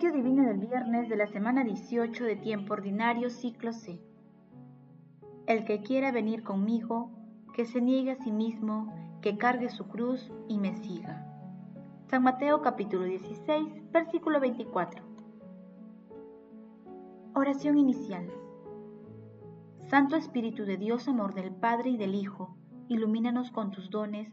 Lectio Divina del viernes de la semana 18 de tiempo ordinario, ciclo C. El que quiera venir conmigo, que se niegue a sí mismo, que cargue su cruz y me siga. San Mateo capítulo 16, versículo 24. Oración inicial. Santo Espíritu de Dios, amor del Padre y del Hijo, ilumínanos con tus dones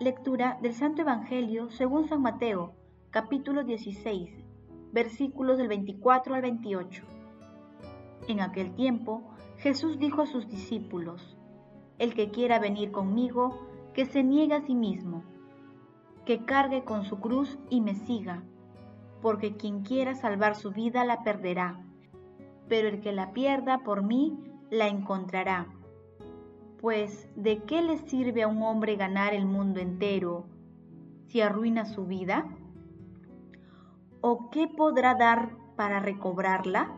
Lectura del Santo Evangelio según San Mateo, capítulo 16, versículos del 24 al 28. En aquel tiempo, Jesús dijo a sus discípulos, El que quiera venir conmigo, que se niegue a sí mismo, que cargue con su cruz y me siga, porque quien quiera salvar su vida la perderá, pero el que la pierda por mí la encontrará pues, ¿de qué le sirve a un hombre ganar el mundo entero si arruina su vida? ¿O qué podrá dar para recobrarla?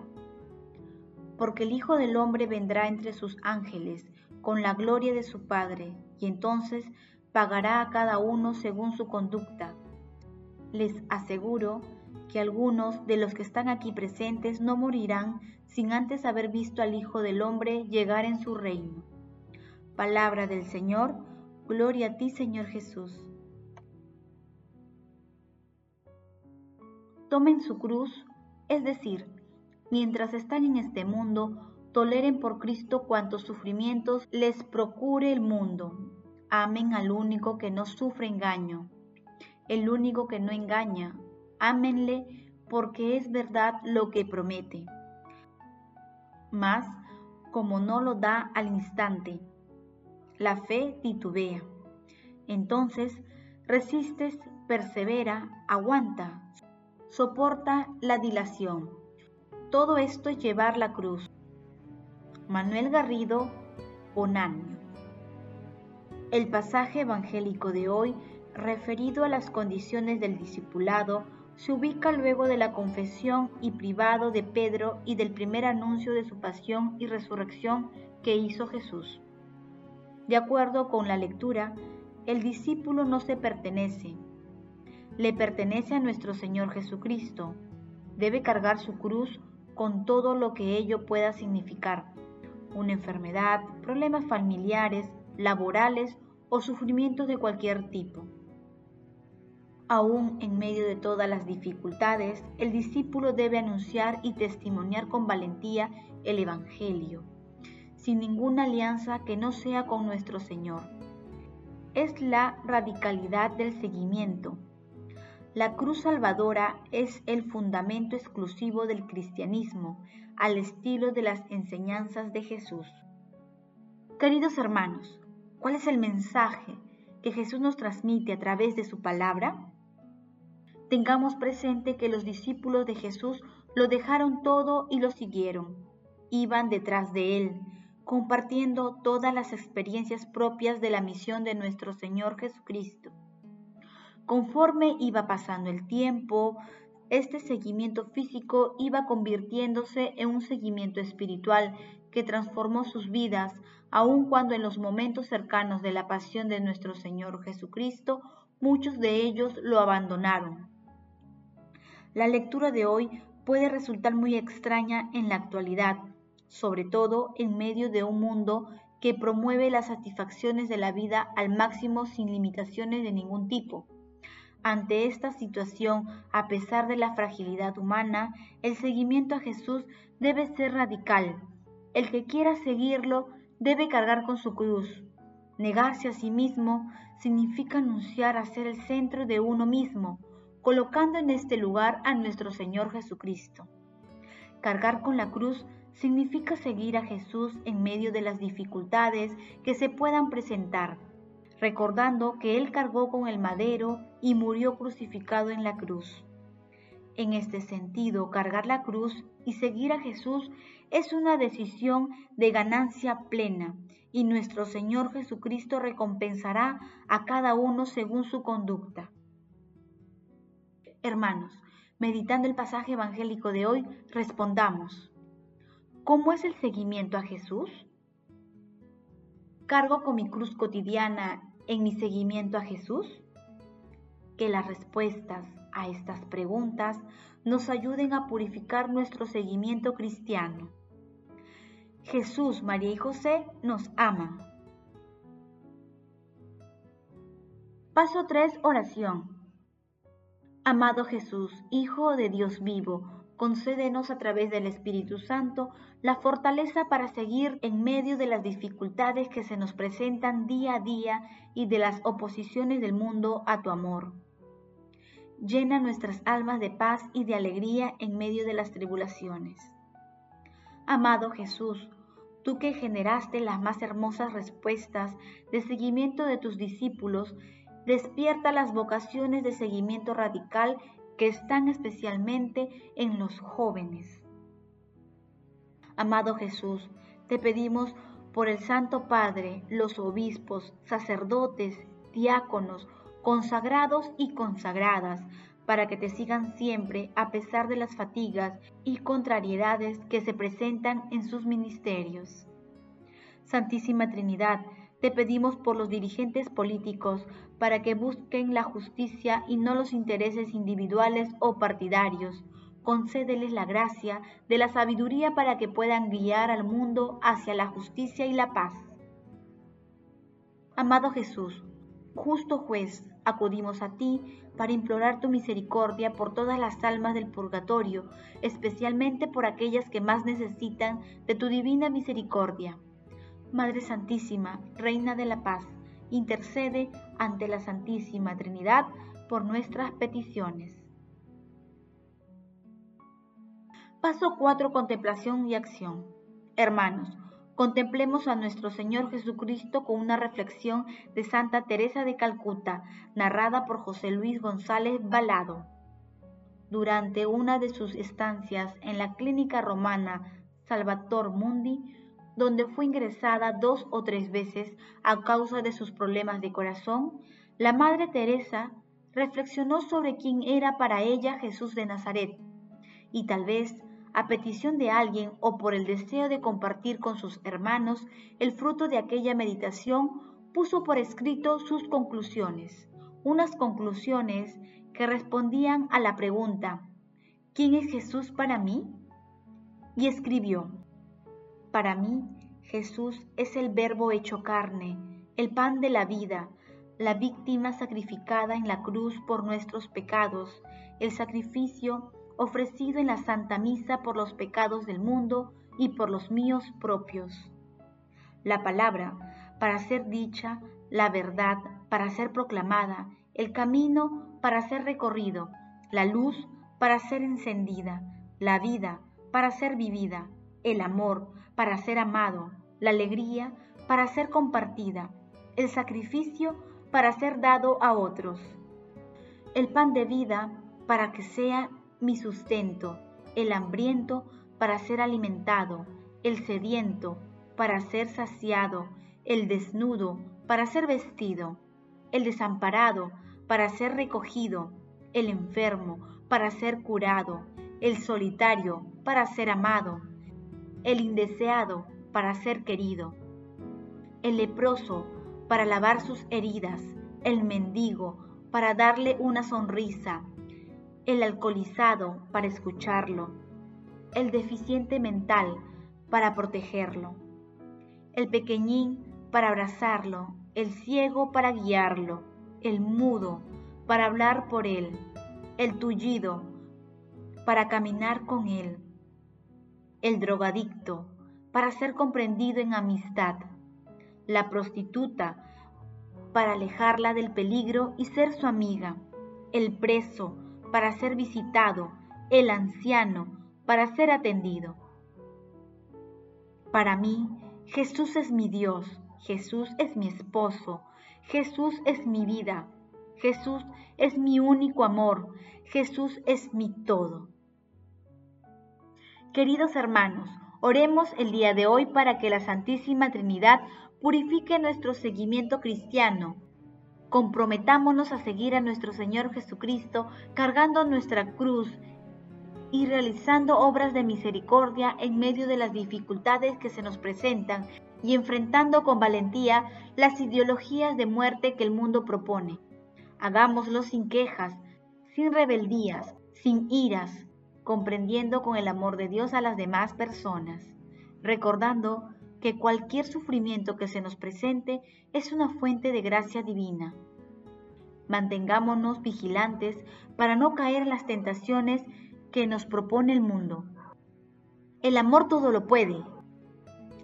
Porque el Hijo del Hombre vendrá entre sus ángeles con la gloria de su Padre, y entonces pagará a cada uno según su conducta. Les aseguro que algunos de los que están aquí presentes no morirán sin antes haber visto al Hijo del Hombre llegar en su reino. Palabra del Señor, gloria a ti Señor Jesús. Tomen su cruz, es decir, mientras están en este mundo, toleren por Cristo cuantos sufrimientos les procure el mundo. Amen al único que no sufre engaño, el único que no engaña. Ámenle porque es verdad lo que promete. Mas, como no lo da al instante, la fe titubea. Entonces, resistes, persevera, aguanta, soporta la dilación. Todo esto es llevar la cruz. Manuel Garrido, Onanio. El pasaje evangélico de hoy, referido a las condiciones del discipulado, se ubica luego de la confesión y privado de Pedro y del primer anuncio de su pasión y resurrección que hizo Jesús. De acuerdo con la lectura, el discípulo no se pertenece, le pertenece a nuestro Señor Jesucristo. Debe cargar su cruz con todo lo que ello pueda significar, una enfermedad, problemas familiares, laborales o sufrimientos de cualquier tipo. Aún en medio de todas las dificultades, el discípulo debe anunciar y testimoniar con valentía el Evangelio sin ninguna alianza que no sea con nuestro Señor. Es la radicalidad del seguimiento. La cruz salvadora es el fundamento exclusivo del cristianismo, al estilo de las enseñanzas de Jesús. Queridos hermanos, ¿cuál es el mensaje que Jesús nos transmite a través de su palabra? Tengamos presente que los discípulos de Jesús lo dejaron todo y lo siguieron. Iban detrás de él, compartiendo todas las experiencias propias de la misión de nuestro Señor Jesucristo. Conforme iba pasando el tiempo, este seguimiento físico iba convirtiéndose en un seguimiento espiritual que transformó sus vidas, aun cuando en los momentos cercanos de la pasión de nuestro Señor Jesucristo, muchos de ellos lo abandonaron. La lectura de hoy puede resultar muy extraña en la actualidad, sobre todo en medio de un mundo que promueve las satisfacciones de la vida al máximo sin limitaciones de ningún tipo. Ante esta situación, a pesar de la fragilidad humana, el seguimiento a Jesús debe ser radical. El que quiera seguirlo debe cargar con su cruz. Negarse a sí mismo significa anunciar a ser el centro de uno mismo, colocando en este lugar a nuestro Señor Jesucristo. Cargar con la cruz significa seguir a Jesús en medio de las dificultades que se puedan presentar, recordando que Él cargó con el madero y murió crucificado en la cruz. En este sentido, cargar la cruz y seguir a Jesús es una decisión de ganancia plena y nuestro Señor Jesucristo recompensará a cada uno según su conducta. Hermanos, meditando el pasaje evangélico de hoy, respondamos, ¿cómo es el seguimiento a Jesús? ¿Cargo con mi cruz cotidiana en mi seguimiento a Jesús? Que las respuestas a estas preguntas nos ayuden a purificar nuestro seguimiento cristiano. Jesús, María y José nos aman. Paso 3. Oración. Amado Jesús, Hijo de Dios vivo, concédenos a través del Espíritu Santo la fortaleza para seguir en medio de las dificultades que se nos presentan día a día y de las oposiciones del mundo a tu amor. Llena nuestras almas de paz y de alegría en medio de las tribulaciones. Amado Jesús, tú que generaste las más hermosas respuestas de seguimiento de tus discípulos, despierta las vocaciones de seguimiento radical que están especialmente en los jóvenes. Amado Jesús, te pedimos por el Santo Padre, los obispos, sacerdotes, diáconos, consagrados y consagradas, para que te sigan siempre a pesar de las fatigas y contrariedades que se presentan en sus ministerios. Santísima Trinidad, te pedimos por los dirigentes políticos para que busquen la justicia y no los intereses individuales o partidarios. Concédeles la gracia de la sabiduría para que puedan guiar al mundo hacia la justicia y la paz. Amado Jesús, justo juez, acudimos a ti para implorar tu misericordia por todas las almas del purgatorio, especialmente por aquellas que más necesitan de tu divina misericordia. Madre Santísima, Reina de la Paz, intercede ante la Santísima Trinidad por nuestras peticiones. Paso 4. Contemplación y acción. Hermanos, contemplemos a nuestro Señor Jesucristo con una reflexión de Santa Teresa de Calcuta, narrada por José Luis González Balado. Durante una de sus estancias en la clínica romana Salvator Mundi, donde fue ingresada dos o tres veces a causa de sus problemas de corazón, la Madre Teresa reflexionó sobre quién era para ella Jesús de Nazaret, y tal vez, a petición de alguien o por el deseo de compartir con sus hermanos el fruto de aquella meditación, puso por escrito sus conclusiones, unas conclusiones que respondían a la pregunta, ¿quién es Jesús para mí? Y escribió, para mí, Jesús es el verbo hecho carne, el pan de la vida, la víctima sacrificada en la cruz por nuestros pecados, el sacrificio ofrecido en la Santa Misa por los pecados del mundo y por los míos propios. La palabra para ser dicha, la verdad para ser proclamada, el camino para ser recorrido, la luz para ser encendida, la vida para ser vivida, el amor para ser amado, la alegría para ser compartida, el sacrificio para ser dado a otros, el pan de vida para que sea mi sustento, el hambriento para ser alimentado, el sediento para ser saciado, el desnudo para ser vestido, el desamparado para ser recogido, el enfermo para ser curado, el solitario para ser amado, el indeseado para ser querido, el leproso para lavar sus heridas, el mendigo para darle una sonrisa, el alcoholizado para escucharlo, el deficiente mental para protegerlo, el pequeñín para abrazarlo, el ciego para guiarlo, el mudo para hablar por él, el tullido para caminar con él el drogadicto, para ser comprendido en amistad, la prostituta, para alejarla del peligro y ser su amiga, el preso, para ser visitado, el anciano, para ser atendido. Para mí, Jesús es mi Dios, Jesús es mi esposo, Jesús es mi vida, Jesús es mi único amor. Jesús es mi todo. Queridos hermanos, oremos el día de hoy para que la Santísima Trinidad purifique nuestro seguimiento cristiano. Comprometámonos a seguir a nuestro Señor Jesucristo cargando nuestra cruz y realizando obras de misericordia en medio de las dificultades que se nos presentan y enfrentando con valentía las ideologías de muerte que el mundo propone. Hagámoslo sin quejas, sin rebeldías, sin iras, comprendiendo con el amor de Dios a las demás personas, recordando que cualquier sufrimiento que se nos presente es una fuente de gracia divina. Mantengámonos vigilantes para no caer en las tentaciones que nos propone el mundo. El amor todo lo puede.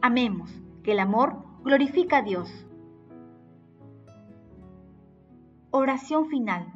Amemos, que el amor glorifica a Dios. Oración final.